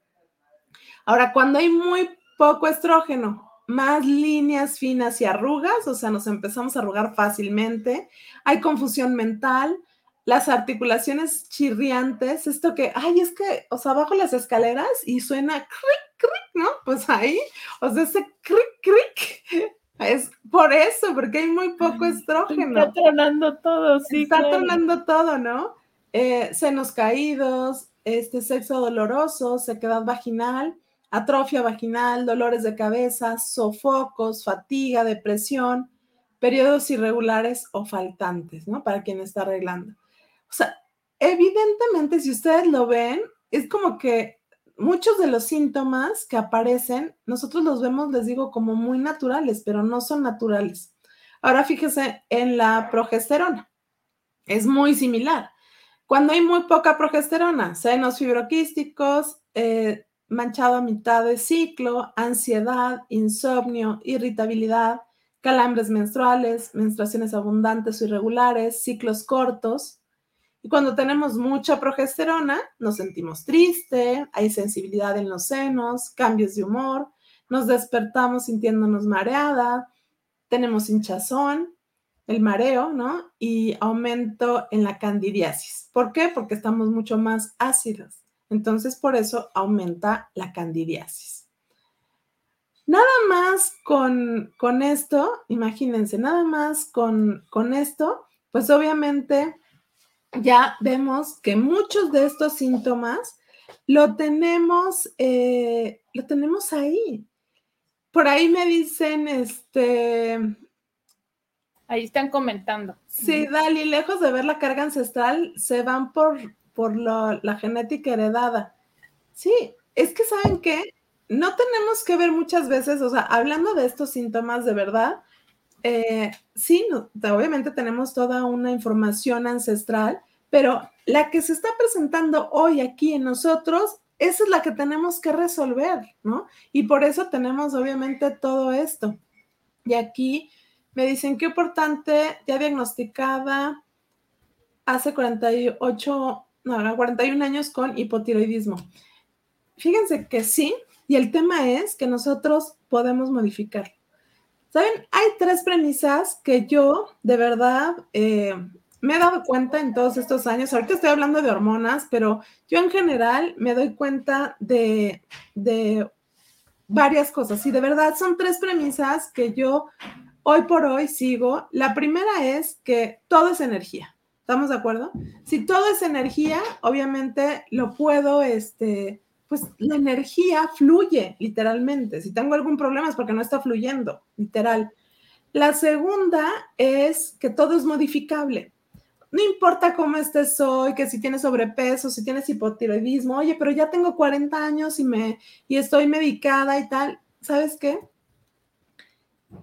Ahora, cuando hay muy poco estrógeno más líneas finas y arrugas, o sea, nos empezamos a arrugar fácilmente, hay confusión mental, las articulaciones chirriantes, esto que, ay, es que, o sea, bajo las escaleras y suena cric, cric, ¿no? Pues ahí, o sea, ese cric, cric, es por eso, porque hay muy poco estrógeno. Está tronando todo, sí. Está tronando todo, ¿no? Eh, senos caídos, este sexo doloroso, sequedad vaginal, atrofia vaginal, dolores de cabeza, sofocos, fatiga, depresión, periodos irregulares o faltantes, ¿no? Para quien está arreglando. O sea, evidentemente, si ustedes lo ven, es como que muchos de los síntomas que aparecen, nosotros los vemos, les digo, como muy naturales, pero no son naturales. Ahora fíjese en la progesterona. Es muy similar. Cuando hay muy poca progesterona, senos fibroquísticos, eh, manchado a mitad de ciclo, ansiedad, insomnio, irritabilidad, calambres menstruales, menstruaciones abundantes o irregulares, ciclos cortos. Y cuando tenemos mucha progesterona, nos sentimos triste, hay sensibilidad en los senos, cambios de humor, nos despertamos sintiéndonos mareada, tenemos hinchazón, el mareo, ¿no? Y aumento en la candidiasis. ¿Por qué? Porque estamos mucho más ácidos. Entonces, por eso aumenta la candidiasis. Nada más con, con esto, imagínense, nada más con, con esto, pues obviamente ya vemos que muchos de estos síntomas lo tenemos, eh, lo tenemos ahí. Por ahí me dicen, este... Ahí están comentando. Sí, Dali, lejos de ver la carga ancestral, se van por por la genética heredada. Sí, es que saben que no tenemos que ver muchas veces, o sea, hablando de estos síntomas de verdad, eh, sí, obviamente tenemos toda una información ancestral, pero la que se está presentando hoy aquí en nosotros, esa es la que tenemos que resolver, ¿no? Y por eso tenemos obviamente todo esto. Y aquí me dicen qué importante, ya diagnosticada hace 48 no, 41 años con hipotiroidismo. Fíjense que sí, y el tema es que nosotros podemos modificar. ¿Saben? Hay tres premisas que yo de verdad eh, me he dado cuenta en todos estos años. Ahorita estoy hablando de hormonas, pero yo en general me doy cuenta de, de varias cosas. Y de verdad son tres premisas que yo hoy por hoy sigo. La primera es que todo es energía. ¿Estamos de acuerdo? Si todo es energía, obviamente lo puedo, este, pues la energía fluye literalmente. Si tengo algún problema es porque no está fluyendo, literal. La segunda es que todo es modificable. No importa cómo estés hoy, que si tienes sobrepeso, si tienes hipotiroidismo, oye, pero ya tengo 40 años y me y estoy medicada y tal. ¿Sabes qué?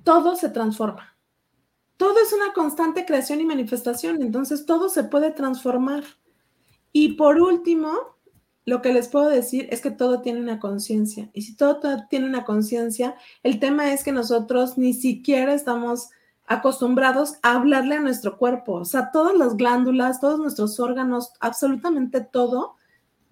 Todo se transforma todo es una constante creación y manifestación, entonces todo se puede transformar. Y por último, lo que les puedo decir es que todo tiene una conciencia. Y si todo, tiene una conciencia, el tema es que nosotros ni siquiera estamos acostumbrados a hablarle a nuestro cuerpo. O sea, todas las glándulas, todos nuestros órganos, absolutamente todo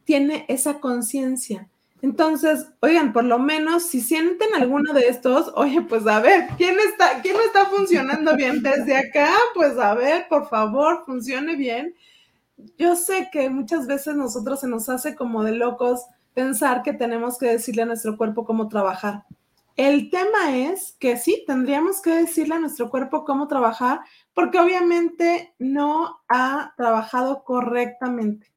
tiene esa conciencia. Entonces, oigan, por lo menos si sienten alguno de estos, oye, pues a ver, ¿quién está, quién está funcionando bien desde acá? Pues a ver, por favor, funcione bien. Yo sé que muchas veces nosotros se nos hace como de locos pensar que tenemos que decirle a nuestro cuerpo cómo trabajar. El tema es que sí, tendríamos que decirle a nuestro cuerpo cómo trabajar, porque obviamente no ha trabajado correctamente.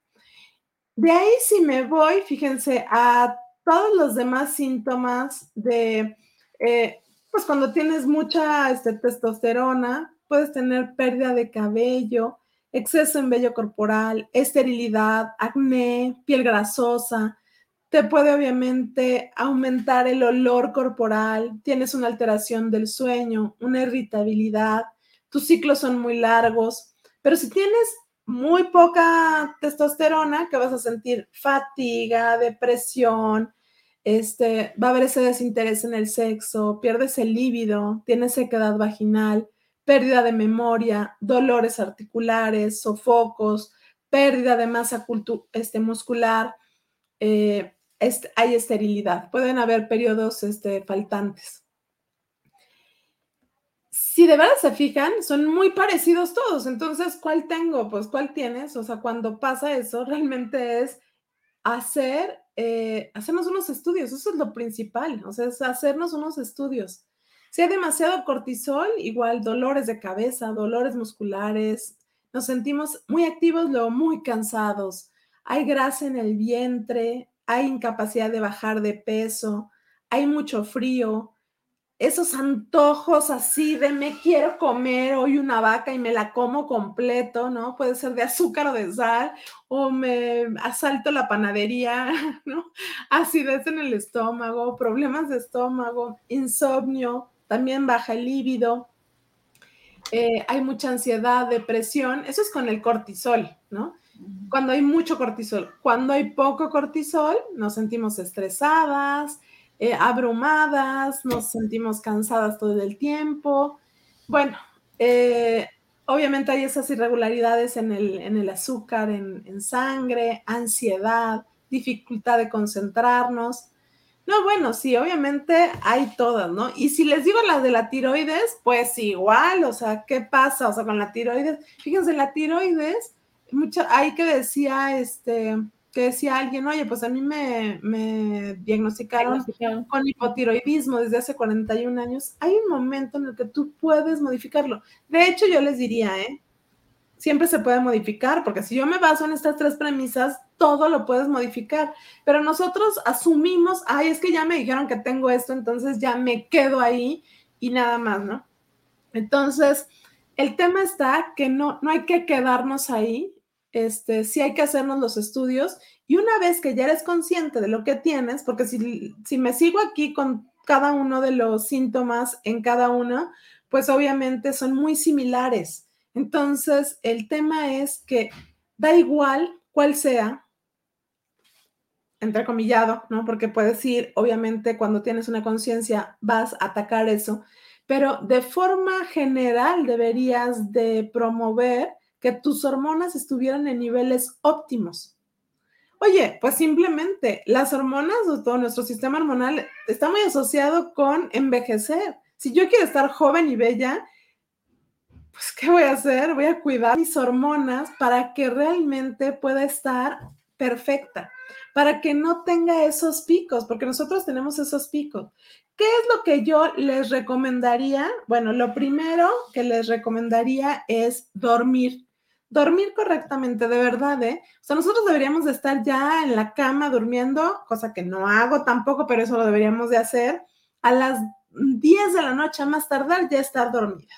De ahí si me voy, fíjense, a todos los demás síntomas de, eh, pues cuando tienes mucha este, testosterona, puedes tener pérdida de cabello, exceso en vello corporal, esterilidad, acné, piel grasosa. Te puede obviamente aumentar el olor corporal, tienes una alteración del sueño, una irritabilidad, tus ciclos son muy largos, pero si tienes muy poca testosterona, que vas a sentir fatiga, depresión, este, va a haber ese desinterés en el sexo, pierdes el líbido, tienes sequedad vaginal, pérdida de memoria, dolores articulares, sofocos, pérdida de masa este, muscular, eh, hay esterilidad, pueden haber periodos este, faltantes. Si de verdad se fijan, son muy parecidos todos. Entonces, ¿cuál tengo? Pues, ¿cuál tienes? O sea, cuando pasa eso, realmente es hacer, eh, hacernos unos estudios. Eso es lo principal. O sea, es hacernos unos estudios. Si hay demasiado cortisol, igual dolores de cabeza, dolores musculares, nos sentimos muy activos, luego muy cansados, hay grasa en el vientre, hay incapacidad de bajar de peso, hay mucho frío, esos antojos así de me quiero comer hoy una vaca y me la como completo, ¿no? Puede ser de azúcar o de sal, o me asalto la panadería, (laughs) ¿no? Acidez en el estómago, problemas de estómago, insomnio, también baja el líbido, eh, hay mucha ansiedad, depresión, eso es con el cortisol, ¿no? Cuando hay mucho cortisol, cuando hay poco cortisol, nos sentimos estresadas, eh, abrumadas, nos sentimos cansadas todo el tiempo. Bueno, eh, obviamente hay esas irregularidades en el, azúcar, en, en, sangre, ansiedad, dificultad de concentrarnos. No, bueno, sí, obviamente hay todas, ¿no? Y si les digo las de la tiroides, pues igual, o sea, ¿qué pasa? O sea, con la tiroides, fíjense, la tiroides, mucha, hay que decía, este, que decía alguien, oye, pues a mí me, me diagnosticaron, con hipotiroidismo desde hace 41 años. Hay un momento en el que tú puedes modificarlo. De hecho, yo les diría, ¿eh? siempre se puede modificar, porque si yo me baso en estas tres premisas, todo lo puedes modificar. Pero nosotros asumimos, ay, es que ya me dijeron que tengo esto, entonces ya me quedo ahí y nada más, ¿no? Entonces, el tema está que no, no hay que quedarnos ahí, este, sí hay que hacernos los estudios y una vez que ya eres consciente de lo que tienes, porque si, si me sigo aquí con cada uno de los síntomas en cada uno, pues obviamente son muy similares. Entonces, el tema es que da igual cuál sea, entrecomillado, ¿no? Porque puedes ir, obviamente, cuando tienes una conciencia, vas a atacar eso, pero de forma general deberías de promover que tus hormonas estuvieran en niveles óptimos. Oye, pues simplemente las hormonas o todo nuestro sistema hormonal está muy asociado con envejecer. Si yo quiero estar joven y bella, pues, ¿qué voy a hacer? Voy a cuidar mis hormonas para que realmente pueda estar perfecta, para que no tenga esos picos, porque nosotros tenemos esos picos. ¿Qué es lo que yo les recomendaría? Bueno, lo primero que les recomendaría es dormir. Dormir correctamente, de verdad, ¿eh? O sea, nosotros deberíamos de estar ya en la cama durmiendo, cosa que no hago tampoco, pero eso lo deberíamos de hacer. A las 10 de la noche más tardar ya estar dormida.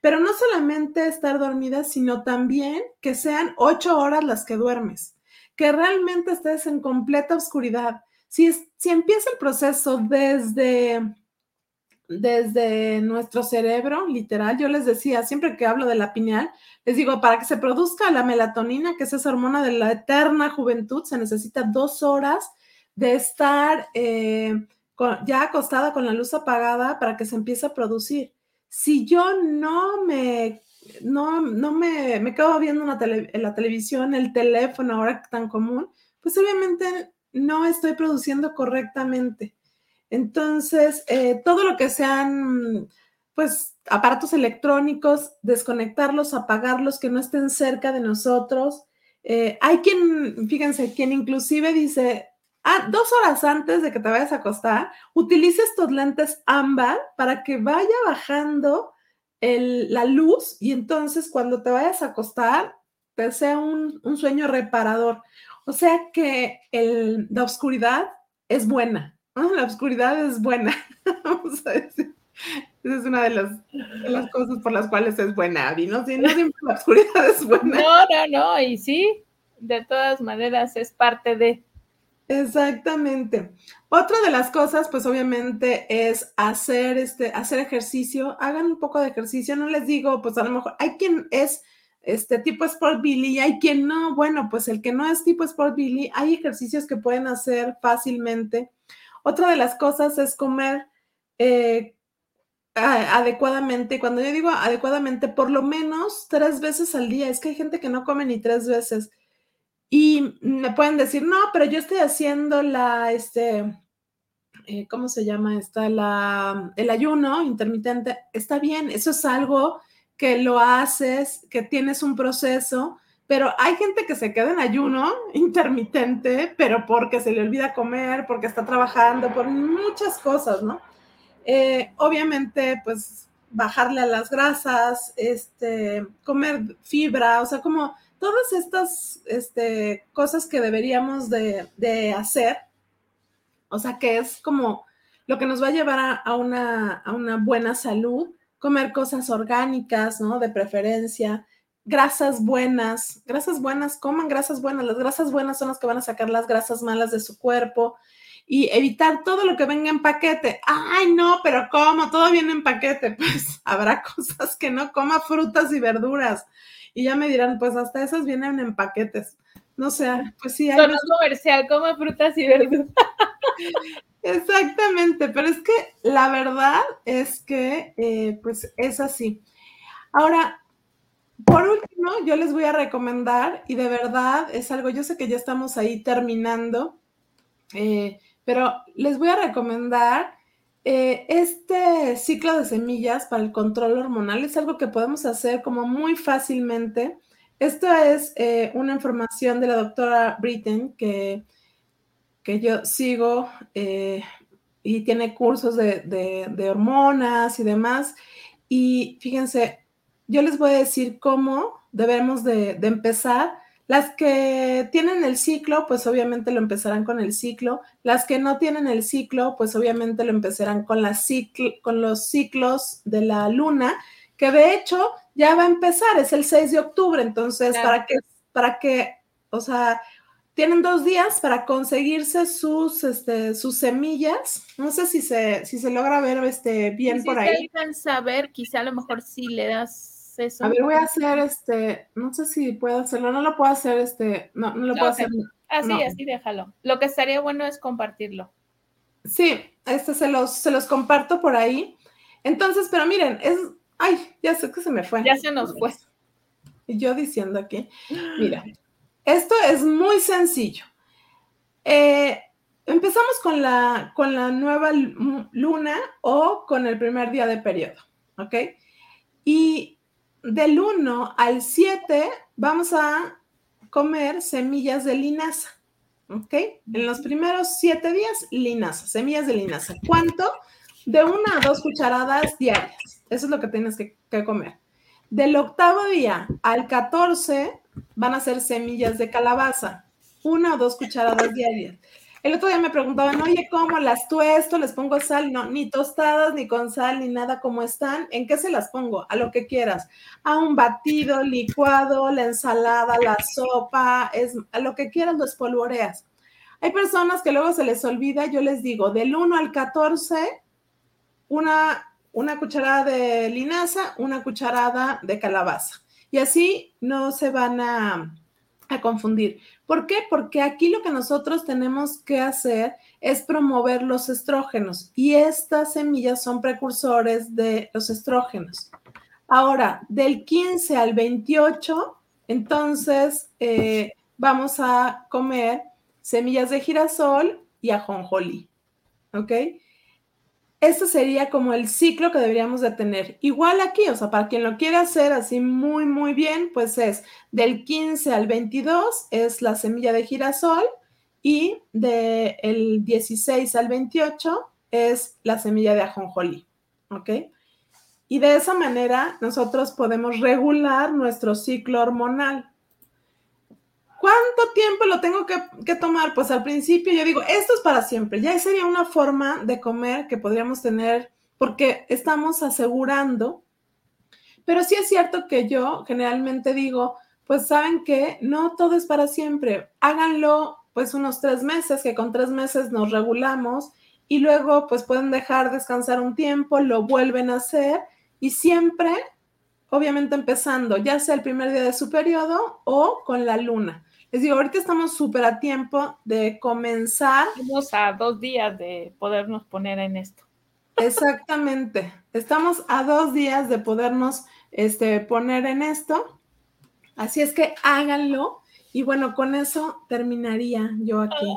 Pero no solamente estar dormida, sino también que sean ocho horas las que duermes, que realmente estés en completa oscuridad. Si, si empieza el proceso desde, desde nuestro cerebro, literal, yo les decía, siempre que hablo de la pineal, les digo, para que se produzca la melatonina, que es esa hormona de la eterna juventud, se necesita dos horas de estar eh, ya acostada con la luz apagada para que se empiece a producir si yo no me, no, no me, me quedo viendo una la televisión, el teléfono ahora tan común, pues obviamente no estoy produciendo correctamente. Entonces, eh, todo lo que sean, pues, aparatos electrónicos, desconectarlos, apagarlos, que no estén cerca de nosotros. Eh, hay quien, fíjense, quien inclusive dice, ah, dos horas antes de que te vayas a acostar, utiliza estos lentes ámbar para que vaya bajando la luz y entonces cuando te vayas a acostar te sea un, sueño reparador. O sea que la oscuridad es buena, la oscuridad es buena, (laughs) vamos a decir. Esa es una de las, cosas por las cuales es buena, Abby, ¿no? Si no siempre la oscuridad es buena. No, no, no, y sí, de todas maneras es parte de... Exactamente. Otra de las cosas, pues obviamente, es hacer este, hacer ejercicio. Hagan un poco de ejercicio. No les digo, pues a lo mejor hay quien es este tipo Sport Billy y hay quien no. Bueno, pues el que no es tipo Sport Billy, hay ejercicios que pueden hacer fácilmente. Otra de las cosas es comer eh, adecuadamente. Cuando yo digo adecuadamente, por lo menos tres veces al día. Es que hay gente que no come ni tres veces. Y me pueden decir, no, pero yo estoy haciendo la, este, eh, ¿cómo se llama esta? La, el ayuno intermitente. Está bien, eso es algo que lo haces, que tienes un proceso, pero hay gente que se queda en ayuno (laughs) intermitente, pero porque se le olvida comer, porque está trabajando, por muchas cosas, ¿no? Eh, obviamente, pues bajarle a las grasas, este, comer fibra, o sea, como todas estas este, cosas que deberíamos de, hacer, o sea, que es como lo que nos va a llevar a, una, buena salud, comer cosas orgánicas, ¿no? De preferencia, grasas buenas, grasas buenas, coman grasas buenas, las grasas buenas son las que van a sacar las grasas malas de su cuerpo y evitar todo lo que venga en paquete. Ay, no, pero ¿cómo? Todo viene en paquete. (laughs) Pues habrá cosas que no coma frutas y verduras y ya me dirán, pues hasta esas vienen en paquetes. No sé, pues sí. Hay Son comercial, como frutas y verduras. (laughs) Exactamente, pero es que la verdad es que eh, pues es así. Ahora, por último, yo les voy a recomendar, y de verdad es algo, yo sé que ya estamos ahí terminando, eh, pero les voy a recomendar eh, este ciclo de semillas para el control hormonal es algo que podemos hacer como muy fácilmente. Esto es eh, una información de la doctora Britten que, que yo sigo y tiene cursos de, hormonas y demás. Y fíjense, yo les voy a decir cómo debemos de, de empezar las que tienen el ciclo, pues obviamente lo empezarán con el ciclo. Las que no tienen el ciclo, pues obviamente lo empezarán con, la con los ciclos de la luna, que de hecho ya va a empezar, es el 6 de octubre, entonces, para que, para que, o sea, tienen dos días para conseguirse sus, este, sus semillas. No sé si se, si se logra ver este, bien por ahí. Si saber, quizá a lo mejor si le das a ver, voy a hacer este, no sé si puedo hacerlo, no lo puedo hacer este, no, no lo puedo hacer. Así, así déjalo. Lo que estaría bueno es compartirlo. Sí, este se los, se los comparto por ahí. Entonces, pero miren, es, ay, ya sé que se me fue. Ya se nos fue. Y yo diciendo aquí, (gasps) mira, esto es muy sencillo. Eh, empezamos con la, con la nueva luna o con el primer día de periodo, ¿ok? Y del 1 al 7 vamos a comer semillas de linaza. ¿Ok? En los primeros 7 días, linaza, semillas de linaza. ¿Cuánto? De una a dos cucharadas diarias. Eso es lo que tienes que, que comer. Del octavo día al 14 van a ser semillas de calabaza. Una o dos cucharadas diarias. El otro día me preguntaban, oye, ¿cómo las tuesto? ¿Les pongo sal? No, ni tostadas, ni con sal, ni nada como están. ¿En qué se las pongo? A lo que quieras. A un batido, licuado, la ensalada, la sopa, es, a lo que quieras lo espolvoreas. Hay personas que luego se les olvida, yo les digo, del 1 al 14, una, una cucharada de linaza, una cucharada de calabaza. Y así no se van a, a confundir. ¿Por qué? Porque aquí lo que nosotros tenemos que hacer es promover los estrógenos y estas semillas son precursores de los estrógenos. Ahora, del 15 al 28, entonces eh, vamos a comer semillas de girasol y ajonjolí. ¿Ok? Este sería como el ciclo que deberíamos de tener. Igual aquí, o sea, para quien lo quiera hacer así muy, muy bien, pues es del 15 al 22 es la semilla de girasol y del 16 al 28 es la semilla de ajonjolí, ¿ok? Y de esa manera nosotros podemos regular nuestro ciclo hormonal. ¿Cuánto tiempo lo tengo que, tomar? Pues al principio yo digo, esto es para siempre. Ya sería una forma de comer que podríamos tener porque estamos asegurando. Pero sí es cierto que yo generalmente digo, pues saben que no todo es para siempre. Háganlo pues unos tres meses, que con tres meses nos regulamos y luego pues pueden dejar descansar un tiempo, lo vuelven a hacer y siempre, obviamente empezando, ya sea el primer día de su periodo o con la luna. Les digo, ahorita estamos súper a tiempo de comenzar. Estamos a dos días de podernos poner en esto. Exactamente. Estamos a dos días de podernos este, poner en esto. Así es que háganlo. Y bueno, con eso terminaría yo aquí.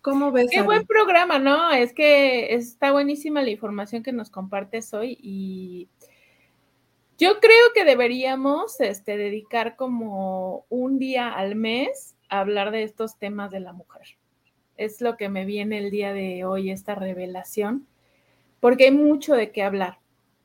¿Cómo ves? Qué buen programa, ¿no? Es que está buenísima la información que nos compartes hoy y yo creo que deberíamos este, dedicar como un día al mes a hablar de estos temas de la mujer. Es lo que me viene el día de hoy, esta revelación, porque hay mucho de qué hablar,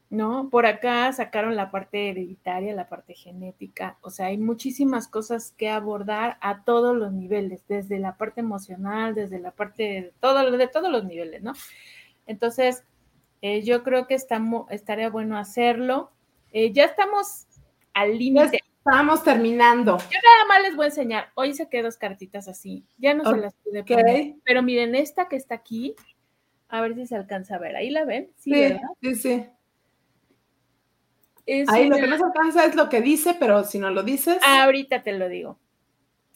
¿no? Por acá sacaron la parte hereditaria, la parte genética, o sea, hay muchísimas cosas que abordar a todos los niveles, desde la parte emocional, desde la parte de, todo, de todos los niveles, ¿no? Entonces, eh, yo creo que estaría bueno hacerlo eh, ya estamos al límite. Estamos terminando. Yo nada más les voy a enseñar. Hoy saqué dos cartitas así. Ya no se las pude poner. Pero miren, esta que está aquí, a ver si se alcanza a ver. Ahí la ven. Sí, sí, sí. Ahí lo que no se alcanza es lo que dice, pero si no lo dices. ahorita te lo digo.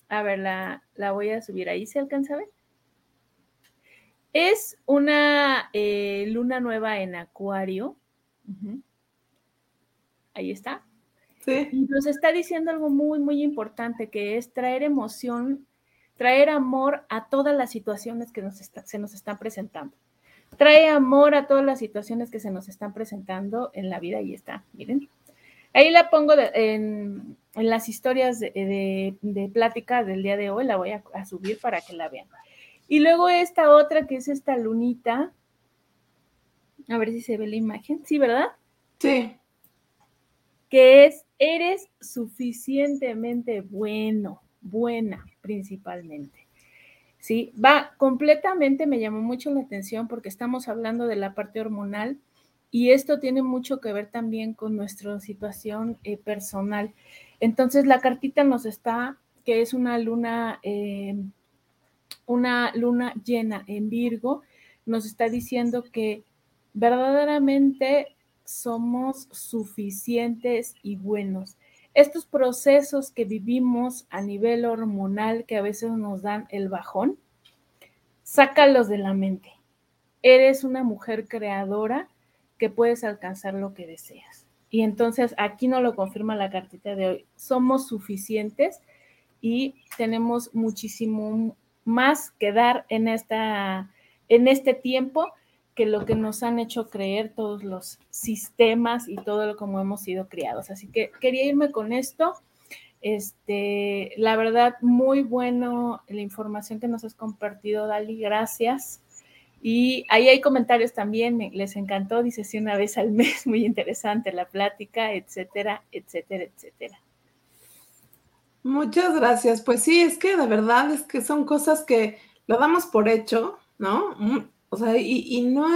A ver, la, voy a subir. Ahí se alcanza a ver. Es una eh, luna nueva en Acuario ahí está. Sí. nos está diciendo algo muy, muy importante, que es traer emoción, traer amor a todas las situaciones que nos se nos están presentando. Trae amor a todas las situaciones que se nos están presentando en la vida. Ahí está, miren. Ahí la pongo en, las historias de, plática del día de hoy, la voy a, a subir para que la vean. Y luego esta otra, que es esta lunita. A ver si se ve la imagen. Sí, ¿verdad? Sí que es, eres suficientemente bueno, buena principalmente. ¿Sí? Va completamente, me llamó mucho la atención porque estamos hablando de la parte hormonal y esto tiene mucho que ver también con nuestra situación eh, personal. Entonces, la cartita nos está, que es una luna, eh, una luna llena en Virgo, nos está diciendo que verdaderamente somos suficientes y buenos. Estos procesos que vivimos a nivel hormonal que a veces nos dan el bajón, sácalos de la mente. Eres una mujer creadora que puedes alcanzar lo que deseas. Y entonces aquí no lo confirma la cartita de hoy. Somos suficientes y tenemos muchísimo más que dar en, esta, en este tiempo que lo que nos han hecho creer todos los sistemas y todo lo como hemos sido criados. Así que quería irme con esto. Este, la verdad, muy bueno la información que nos has compartido, Dali, gracias. Y ahí hay comentarios también, les encantó, dice sí una vez al mes, (laughs) muy interesante la plática, etcétera, etcétera, etcétera. Muchas gracias. Pues sí, es que de verdad es que son cosas que lo damos por hecho, ¿no? O sea, y, no,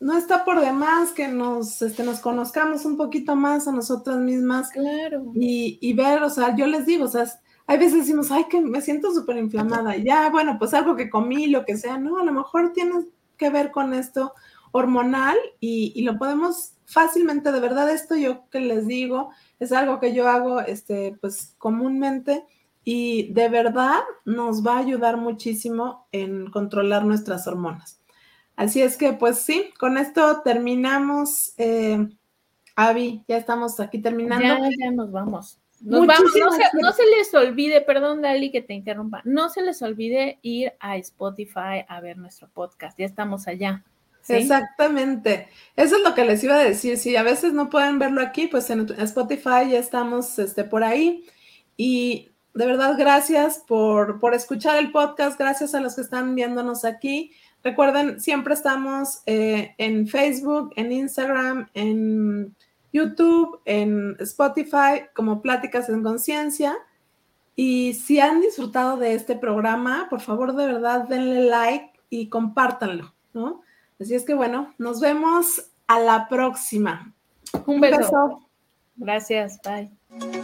no está por demás que nos, este, nos conozcamos un poquito más a nosotras mismas. Claro. Y, ver, o sea, yo les digo, o sea, hay veces decimos, ay, que me siento súper inflamada. ya, bueno, pues algo que comí, lo que sea, no, a lo mejor tiene que ver con esto hormonal y, y, lo podemos fácilmente, de verdad, esto yo que les digo, es algo que yo hago, este, pues comúnmente y de verdad nos va a ayudar muchísimo en controlar nuestras hormonas. Así es que, pues sí, con esto terminamos. Eh, Avi, ya estamos aquí terminando. Ya, ya nos vamos. Nos vamos. No se, les olvide, perdón, Dali, que te interrumpa. No se les olvide ir a Spotify a ver nuestro podcast. Ya estamos allá. Exactamente. Eso es lo que les iba a decir. Si a veces no pueden verlo aquí, pues en Spotify ya estamos este, por ahí. Y de verdad, gracias por, por escuchar el podcast. Gracias a los que están viéndonos aquí. Recuerden, siempre estamos eh, en Facebook, en Instagram, en YouTube, en Spotify, como Pláticas en Conciencia. Y si han disfrutado de este programa, por favor, de verdad, denle like y compártanlo, ¿no? Así es que bueno, nos vemos a la próxima. Un beso. Gracias, bye.